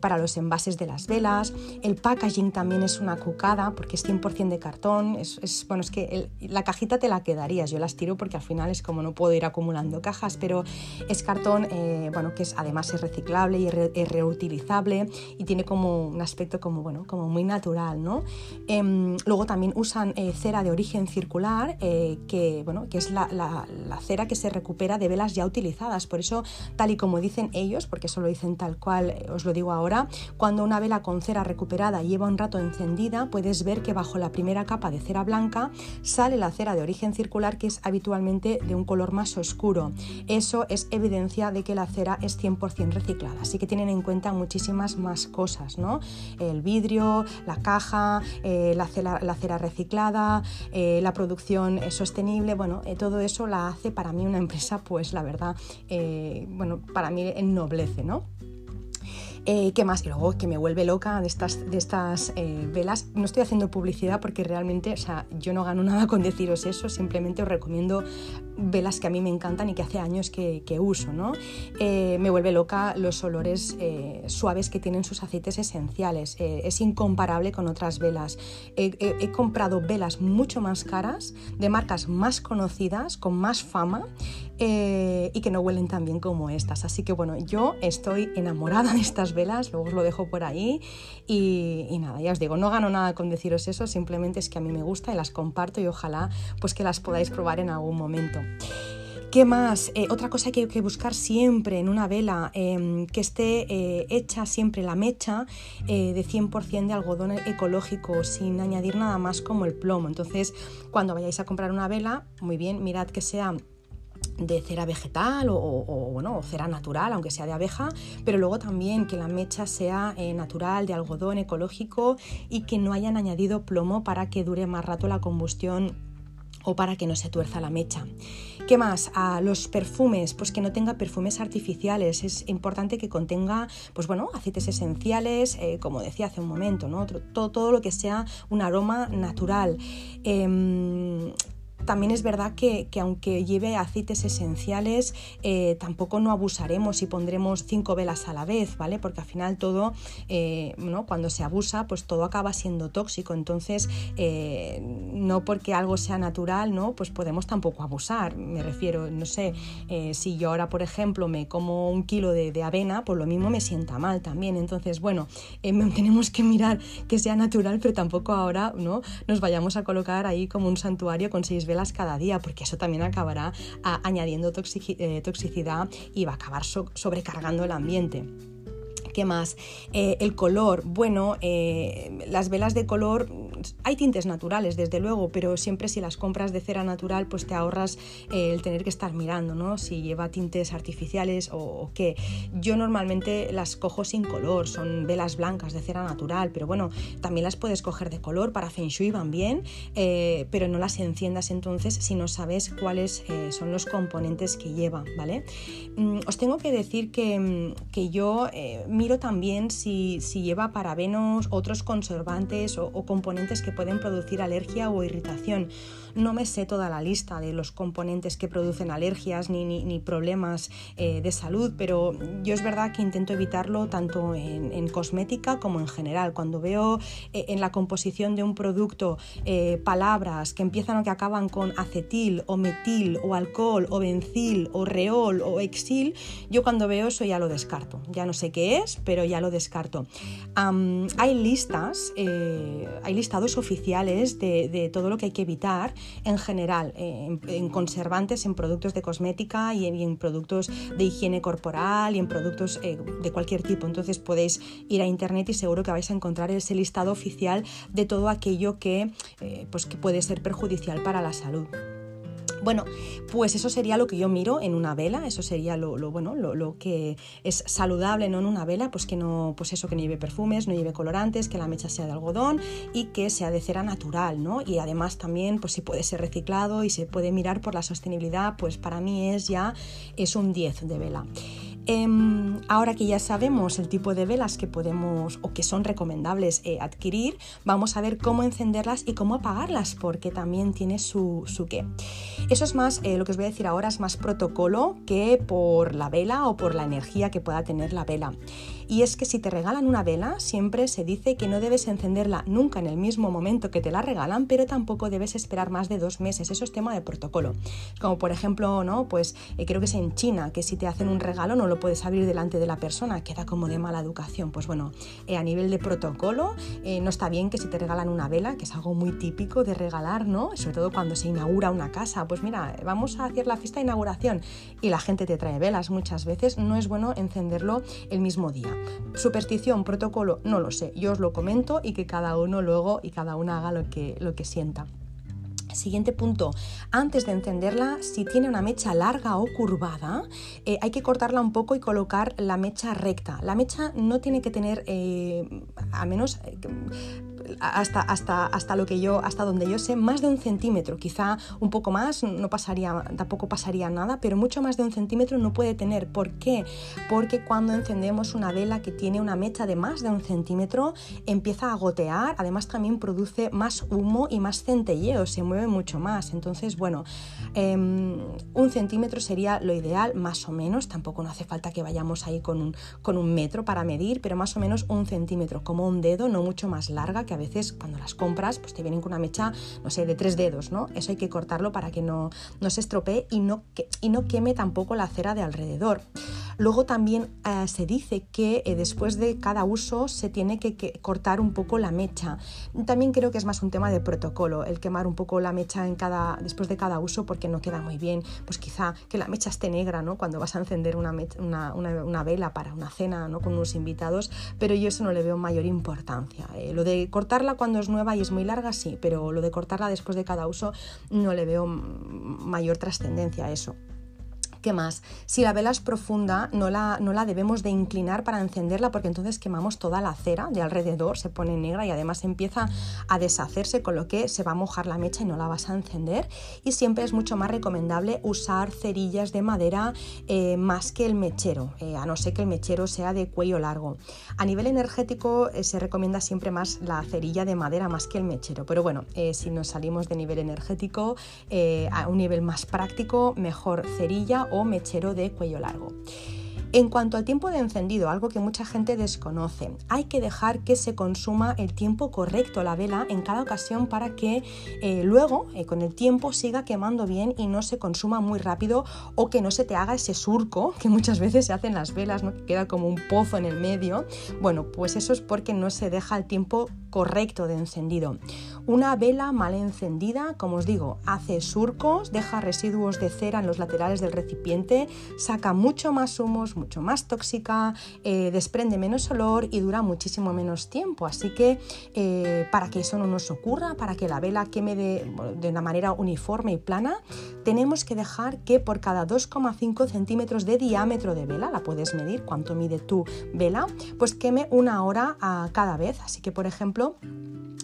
para los envases de las velas. El packaging también es una cucada porque es 100% de cartón. Es, bueno, es que la cajita te la quedarías. Yo las tiro porque al final es como no puedo ir acumulando cajas, pero es cartón, bueno, que es, además es reciclable y reutilizable y tiene como un aspecto como, bueno, como muy natural, ¿no? Em, luego también usan cera de origen circular, eh, que, bueno, que es la, cera que se recupera de velas ya utilizadas. Por eso, tal y como dicen ellos, porque eso lo dicen tal cual, eh, os lo digo ahora, cuando una vela con cera recuperada lleva un rato encendida, puedes ver que bajo la primera capa de cera blanca sale la cera de origen circular, que es habitualmente de un color más oscuro. Eso es evidencia de que la cera es 100% reciclada. Así que tienen en cuenta muchísimas más cosas, ¿no? El vidrio, la caja, eh, la, la, cera, reciclada, la producción sostenible, bueno, eh, todo eso la hace para mí una empresa, pues la verdad, eh, bueno, para mí ennoblece, ¿no? Eh, ¿Qué más? Y luego que me vuelve loca de estas, de estas velas. No estoy haciendo publicidad porque realmente, o sea, yo no gano nada con deciros eso, simplemente os recomiendo velas que a mí me encantan y que hace años que, uso, ¿no? Eh, me vuelve loca los olores suaves que tienen sus aceites esenciales. es incomparable con otras velas. he comprado velas mucho más caras, de marcas más conocidas, con más fama, eh, y que no huelen tan bien como estas. Así que bueno, yo estoy enamorada de estas velas, luego os lo dejo por ahí y, nada, ya os digo, no gano nada con deciros eso, simplemente es que a mí me gusta y las comparto y ojalá pues que las podáis probar en algún momento. ¿Qué más? Eh, otra cosa que hay que buscar siempre en una vela, em, que esté eh, hecha siempre la mecha de 100% de algodón ecológico, sin añadir nada más como el plomo. Entonces, cuando vayáis a comprar una vela, muy bien, mirad que sea de cera vegetal o, bueno, cera natural, aunque sea de abeja, pero luego también que la mecha sea eh, natural, de algodón ecológico y que no hayan añadido plomo para que dure más rato la combustión o para que no se tuerza la mecha. ¿Qué más? A los perfumes, pues que no tenga perfumes artificiales. Es importante que contenga, pues bueno, aceites esenciales, eh, como decía hace un momento, ¿no? Todo, todo, lo que sea un aroma natural. Em, también es verdad que, aunque lleve aceites esenciales, eh, tampoco no abusaremos y pondremos cinco velas a la vez, ¿vale? Porque al final todo, eh, cuando se abusa, pues todo acaba siendo tóxico. Entonces, eh, no porque algo sea natural, ¿no? Pues podemos tampoco abusar. Me refiero, no sé, si yo ahora, por ejemplo, me como un kilo de, de, avena, pues lo mismo me sienta mal también. Entonces, bueno, tenemos que mirar que sea natural, pero tampoco ahora, ¿no? Nos vayamos a colocar ahí como un santuario con seis velas cada día, porque eso también acabará añadiendo eh, toxicidad y va a acabar sobrecargando el ambiente. ¿Qué más? Eh, el color. Bueno, eh, las velas de color, hay tintes naturales, desde luego, pero siempre si las compras de cera natural, pues te ahorras eh, el tener que estar mirando, ¿no? Si lleva tintes artificiales o, qué. Yo normalmente las cojo sin color, son velas blancas de cera natural, pero bueno, también las puedes coger de color, para Feng Shui van bien, pero no las enciendas entonces si no sabes cuáles son los componentes que lleva, ¿vale? Mm, os tengo que decir que, mm, que yo miro también si, lleva parabenos, otros conservantes o, componentes que pueden producir alergia o irritación. No me sé toda la lista de los componentes que producen alergias ni, ni, problemas eh, de salud, pero yo es verdad que intento evitarlo tanto en, cosmética como en general. Cuando veo eh, en la composición de un producto eh, palabras que empiezan o que acaban con acetil o metil o alcohol o bencil o reol o exil, yo cuando veo eso ya lo descarto. Ya no sé qué es, pero ya lo descarto. hay listas, hay lista listados oficiales de, todo lo que hay que evitar en general, eh, en, conservantes, en productos de cosmética y en, productos de higiene corporal y en productos eh, de cualquier tipo. Entonces podéis ir a internet y seguro que vais a encontrar ese listado oficial de todo aquello que, pues que puede ser perjudicial para la salud. Bueno, pues eso sería lo que yo miro en una vela, eso sería lo, bueno, lo, que es saludable ¿no? en una vela, pues que no, pues eso, que no lleve perfumes, no lleve colorantes, que la mecha sea de algodón y que sea de cera natural, ¿no? Y además también, pues si puede ser reciclado y se puede mirar por la sostenibilidad, pues para mí es ya, es un 10 de vela. Em, ahora que ya sabemos el tipo de velas que podemos o que son recomendables eh, adquirir, vamos a ver cómo encenderlas y cómo apagarlas, porque también tiene su, su qué. Eso es más, eh, lo que os voy a decir ahora es más protocolo que por la vela o por la energía que pueda tener la vela. Y es que si te regalan una vela, siempre se dice que no debes encenderla nunca en el mismo momento que te la regalan, pero tampoco debes esperar más de dos meses. Eso es tema de protocolo. Como por ejemplo, ¿no? Pues eh, creo que es en China, que si te hacen un regalo no lo puedes abrir delante de la persona, queda como de mala educación. Pues bueno, eh, a nivel de protocolo, eh, no está bien que si te regalan una vela, que es algo muy típico de regalar, ¿no? Sobre todo cuando se inaugura una casa, pues mira, vamos a hacer la fiesta de inauguración y la gente te trae velas muchas veces, no es bueno encenderlo el mismo día. Superstición, protocolo, no lo sé. Yo os lo comento y que cada uno luego y cada una haga lo que, lo que sienta. Siguiente punto, antes de encenderla, si tiene una mecha larga o curvada, eh, hay que cortarla un poco y colocar la mecha recta. La mecha no tiene que tener, eh, a menos eh, hasta, hasta, hasta lo que yo, hasta donde yo sé, más de un centímetro, quizá un poco más, no pasaría, tampoco pasaría nada, pero mucho más de un centímetro no puede tener. ¿Por qué? Porque cuando encendemos una vela que tiene una mecha de más de un centímetro, empieza a gotear, además también produce más humo y más centelleo, se mueve mucho más. Entonces, bueno, em, un centímetro sería lo ideal, más o menos, tampoco no hace falta que vayamos ahí con un, con un metro para medir, pero más o menos un centímetro, como un dedo, no mucho más larga que veces cuando las compras pues te vienen con una mecha, no sé, de tres dedos, ¿no? Eso hay que cortarlo para que no, no se estropee y no, y no queme tampoco la cera de alrededor. Luego también eh, se dice que eh, después de cada uso se tiene que, cortar un poco la mecha. También creo que es más un tema de protocolo, el quemar un poco la mecha en cada, después de cada uso porque no queda muy bien. Pues quizá que la mecha esté negra ¿no? cuando vas a encender una, una, vela para una cena ¿no? con unos invitados, pero yo eso no le veo mayor importancia. Eh, lo de cortarla cuando es nueva y es muy larga, sí, pero lo de cortarla después de cada uso no le veo mayor trascendencia a eso. ¿Qué más? Si la vela es profunda, no la, no la debemos de inclinar para encenderla porque entonces quemamos toda la cera de alrededor, se pone negra y además empieza a deshacerse, con lo que se va a mojar la mecha y no la vas a encender. Y siempre es mucho más recomendable usar cerillas de madera eh, más que el mechero, eh, a no ser que el mechero sea de cuello largo. A nivel energético eh, se recomienda siempre más la cerilla de madera más que el mechero, pero bueno, si nos salimos de nivel energético a un nivel más práctico, mejor cerilla o mechero de cuello largo. En cuanto al tiempo de encendido, algo que mucha gente desconoce, hay que dejar que se consuma el tiempo correcto la vela en cada ocasión para que eh, luego, eh, con el tiempo, siga quemando bien y no se consuma muy rápido o que no se te haga ese surco que muchas veces se hacen las velas, que queda como un pozo en el medio. Bueno, pues eso es porque no se deja el tiempo correcto de encendido. Una vela mal encendida, como os digo, hace surcos, deja residuos de cera en los laterales del recipiente, saca mucho más humos, mucho más tóxica, eh, desprende menos olor y dura muchísimo menos tiempo. Así que eh, para que eso no nos ocurra, para que la vela queme de, una manera uniforme y plana, tenemos que dejar que por cada 2,5 centímetros de diámetro de vela, la puedes medir cuánto mide tu vela, pues queme una hora a cada vez. Así que, por ejemplo,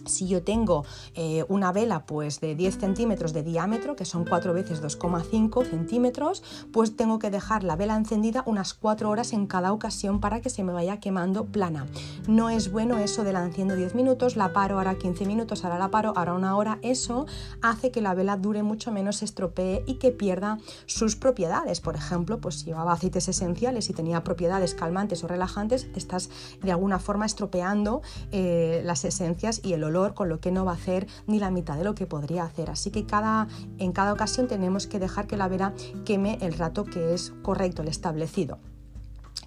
si yo tengo eh, una vela pues de 10 centímetros de diámetro, que son 4 veces 2,5 centímetros, pues tengo que dejar la vela encendida unas 4 horas en cada ocasión para que se me vaya quemando plana. No es bueno eso de la enciendo 10 minutos, la paro ahora 15 minutos, ahora la paro, ahora una hora. Eso hace que la vela dure mucho menos, se estropee y que pierda sus propiedades. Por ejemplo, pues si llevaba aceites esenciales y tenía propiedades calmantes o relajantes, estás de alguna forma estropeando eh, las esencias y el olor con lo que no va a hacer ni la mitad de lo que podría hacer. Así que cada, en cada ocasión tenemos que dejar que la vela queme el rato que es correcto, el establecido.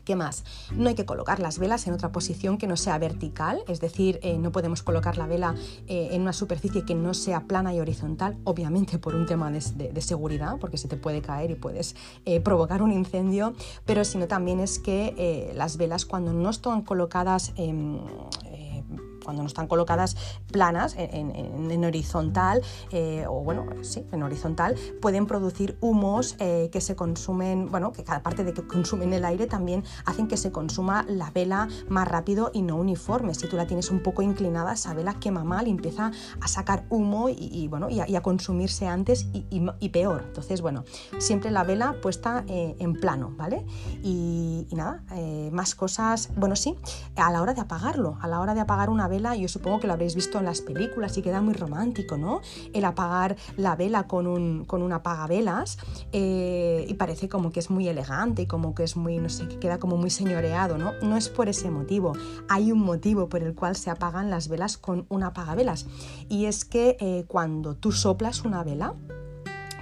¿Qué más? No hay que colocar las velas en otra posición que no sea vertical, es decir, eh, no podemos colocar la vela eh, en una superficie que no sea plana y horizontal, obviamente por un tema de, seguridad, porque se te puede caer y puedes eh, provocar un incendio, pero sino también es que las velas cuando no están colocadas cuando no están colocadas planas en, horizontal, eh, o bueno, sí, en horizontal, pueden producir humos eh, que se consumen, bueno, que cada parte de que consumen el aire también hacen que se consuma la vela más rápido y no uniforme. Si tú la tienes un poco inclinada, esa vela quema mal y empieza a sacar humo y, bueno, y a, consumirse antes y, peor. Entonces, bueno, siempre la vela puesta eh, en plano, ¿vale? Y, nada, más cosas, bueno, sí, a la hora de apagarlo, a la hora de apagar una vela, yo supongo que lo habréis visto en las películas y queda muy romántico, ¿no? El apagar la vela con un, con un apagavelas eh, y parece como que es muy elegante y como que es muy, no sé, que queda como muy señoreado, ¿no? No es por ese motivo, hay un motivo por el cual se apagan las velas con un apagavelas y es que eh, cuando tú soplas una vela,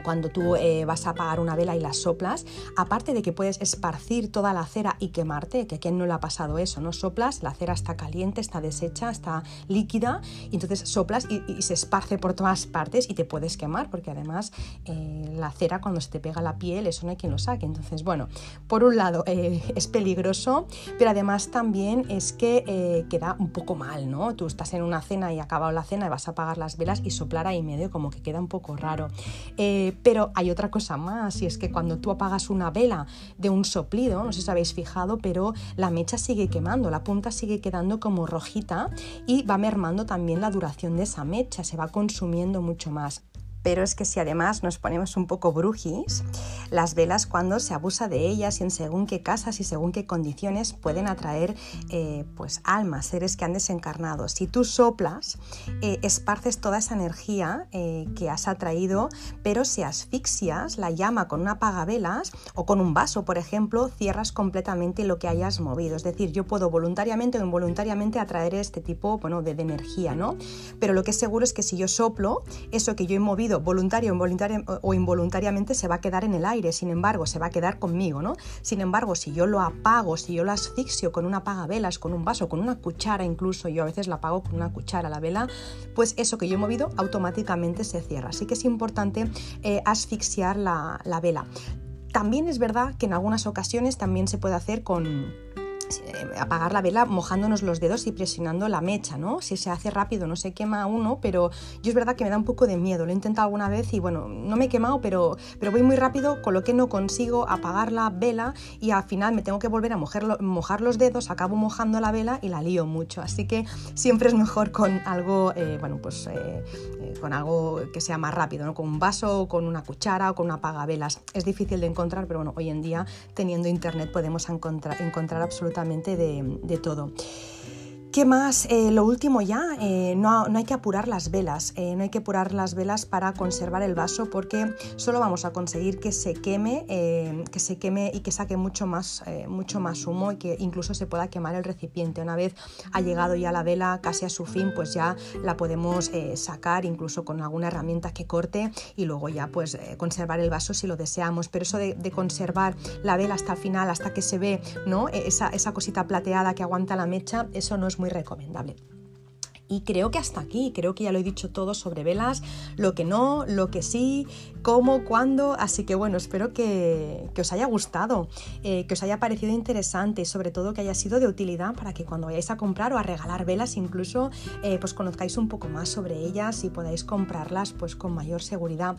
cuando tú eh, vas a apagar una vela y la soplas, aparte de que puedes esparcir toda la cera y quemarte, que a quien no le ha pasado eso, ¿no? Soplas, la cera está caliente, está deshecha, está líquida, y entonces soplas y, se esparce por todas partes y te puedes quemar, porque además eh, la cera cuando se te pega la piel, eso no hay quien lo saque. Entonces, bueno, por un lado eh, es peligroso, pero además también es que queda un poco mal, ¿no? Tú estás en una cena y acabado la cena y vas a apagar las velas y soplar ahí medio como que queda un poco raro. Pero hay otra cosa más, y es que cuando tú apagas una vela de un soplido, no sé si habéis fijado, pero la mecha sigue quemando, la punta sigue quedando como rojita y va mermando también la duración de esa mecha, se va consumiendo mucho más pero es que si además nos ponemos un poco brujis, las velas cuando se abusa de ellas y en según qué casas y según qué condiciones pueden atraer eh, pues almas, seres que han desencarnado. Si tú soplas, eh, esparces toda esa energía eh, que has atraído, pero si asfixias la llama con una apagavelas o con un vaso, por ejemplo, cierras completamente lo que hayas movido. Es decir, yo puedo voluntariamente o involuntariamente atraer este tipo bueno, de, de energía, ¿no? Pero lo que es seguro es que si yo soplo, eso que yo he movido voluntario o involuntariamente se va a quedar en el aire, sin embargo, se va a quedar conmigo, ¿no? Sin embargo, si yo lo apago, si yo lo asfixio con una apagavelas, con un vaso, con una cuchara incluso, yo a veces la apago con una cuchara la vela, pues eso que yo he movido automáticamente se cierra. Así que es importante eh, asfixiar la vela. También es verdad que en algunas ocasiones también se puede hacer con apagar la vela mojándonos los dedos y presionando la mecha, ¿no? Si se hace rápido no se quema uno, pero yo es verdad que me da un poco de miedo. Lo he intentado alguna vez y bueno, no me he quemado, pero, pero voy muy rápido, con lo que no consigo apagar la vela y al final me tengo que volver a mojar, los dedos, acabo mojando la vela y la lío mucho. Así que siempre es mejor con algo, eh, bueno, pues eh, con algo que sea más rápido, ¿no? Con un vaso, con una cuchara o con una apagavelas. Es difícil de encontrar, pero bueno, hoy en día teniendo internet podemos encontrar absolutamente de, de todo. ¿Qué más? Eh, lo último ya, eh, no, no, hay que apurar las velas, eh, no hay que apurar las velas para conservar el vaso porque solo vamos a conseguir que se queme, que se queme y que saque mucho más, mucho más humo y que incluso se pueda quemar el recipiente. Una vez ha llegado ya la vela casi a su fin, pues ya la podemos sacar incluso con alguna herramienta que corte y luego ya pues conservar el vaso si lo deseamos. Pero eso de, conservar la vela hasta el final, hasta que se ve ¿no? esa, esa cosita plateada que aguanta la mecha, eso no es muy recomendable. Y creo que hasta aquí, creo que ya lo he dicho todo sobre velas, lo que no, lo que sí, cómo, cuándo. Así que bueno, espero que, os haya gustado, eh, que os haya parecido interesante y sobre todo que haya sido de utilidad para que cuando vayáis a comprar o a regalar velas incluso, eh, pues conozcáis un poco más sobre ellas y podáis comprarlas pues con mayor seguridad.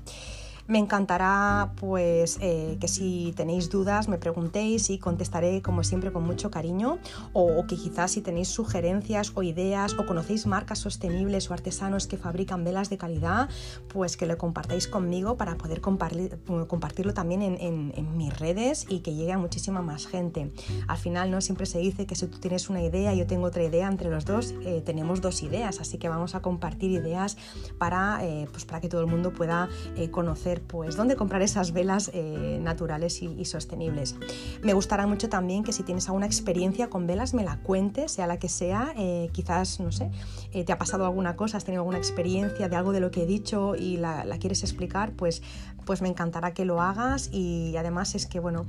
Me encantará pues eh, que si tenéis dudas me preguntéis y contestaré como siempre con mucho cariño. O, que quizás si tenéis sugerencias o ideas o conocéis marcas sostenibles o artesanos que fabrican velas de calidad pues que lo compartáis conmigo para poder compartirlo también en, mis redes y que llegue a muchísima más gente. Al final no siempre se dice que si tú tienes una idea y yo tengo otra idea entre los dos eh, tenemos dos ideas así que vamos a compartir ideas para, eh, pues para que todo el mundo pueda conocer pues dónde comprar esas velas eh, naturales y, sostenibles. Me gustará mucho también que si tienes alguna experiencia con velas me la cuentes, sea la que sea, eh, quizás, no sé, te ha pasado alguna cosa, has tenido alguna experiencia de algo de lo que he dicho y la, quieres explicar, pues, pues me encantará que lo hagas y además es que, bueno,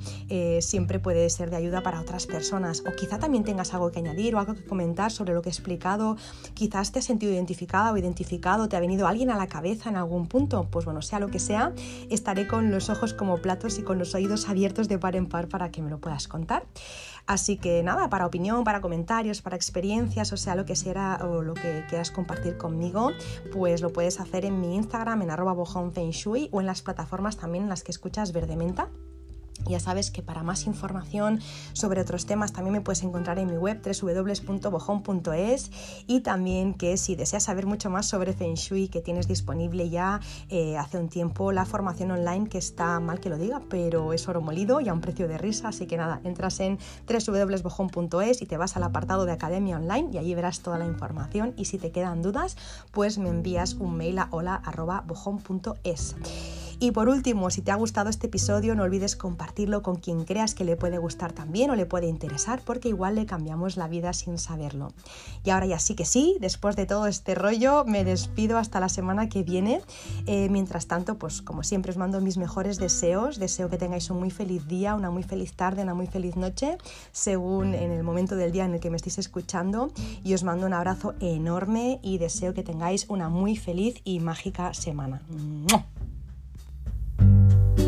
siempre puede ser de ayuda para otras personas. O quizá también tengas algo que añadir o algo que comentar sobre lo que he explicado, quizás te has sentido identificada o identificado, te ha venido alguien a la cabeza en algún punto, pues bueno, sea lo que sea, estaré con los ojos como platos y con los oídos abiertos de par en par para que me lo puedas contar. Así que nada, para opinión, para comentarios, para experiencias, o sea, lo que sea o lo que quieras compartir conmigo, pues lo puedes hacer en mi Instagram, en arroba o en las plataformas también en las que escuchas Verdementa. Ya sabes que para más información sobre otros temas también me puedes encontrar en mi web www.bojón.es y también que si deseas saber mucho más sobre Feng Shui que tienes disponible ya eh, hace un tiempo la formación online que está mal que lo diga, pero es oro molido y a un precio de risa, así que nada, entras en www.bojón.es y te vas al apartado de Academia Online y allí verás toda la información y si te quedan dudas pues me envías un mail a hola.bojón.es. Y por último, si te ha gustado este episodio, no olvides compartirlo con quien creas que le puede gustar también o le puede interesar, porque igual le cambiamos la vida sin saberlo. Y ahora ya sí que sí, después de todo este rollo, me despido hasta la semana que viene. Eh, mientras tanto, pues como siempre os mando mis mejores deseos. Deseo que tengáis un muy feliz día, una muy feliz tarde, una muy feliz noche, según en el momento del día en el que me estéis escuchando. Y os mando un abrazo enorme y deseo que tengáis una muy feliz y mágica semana. you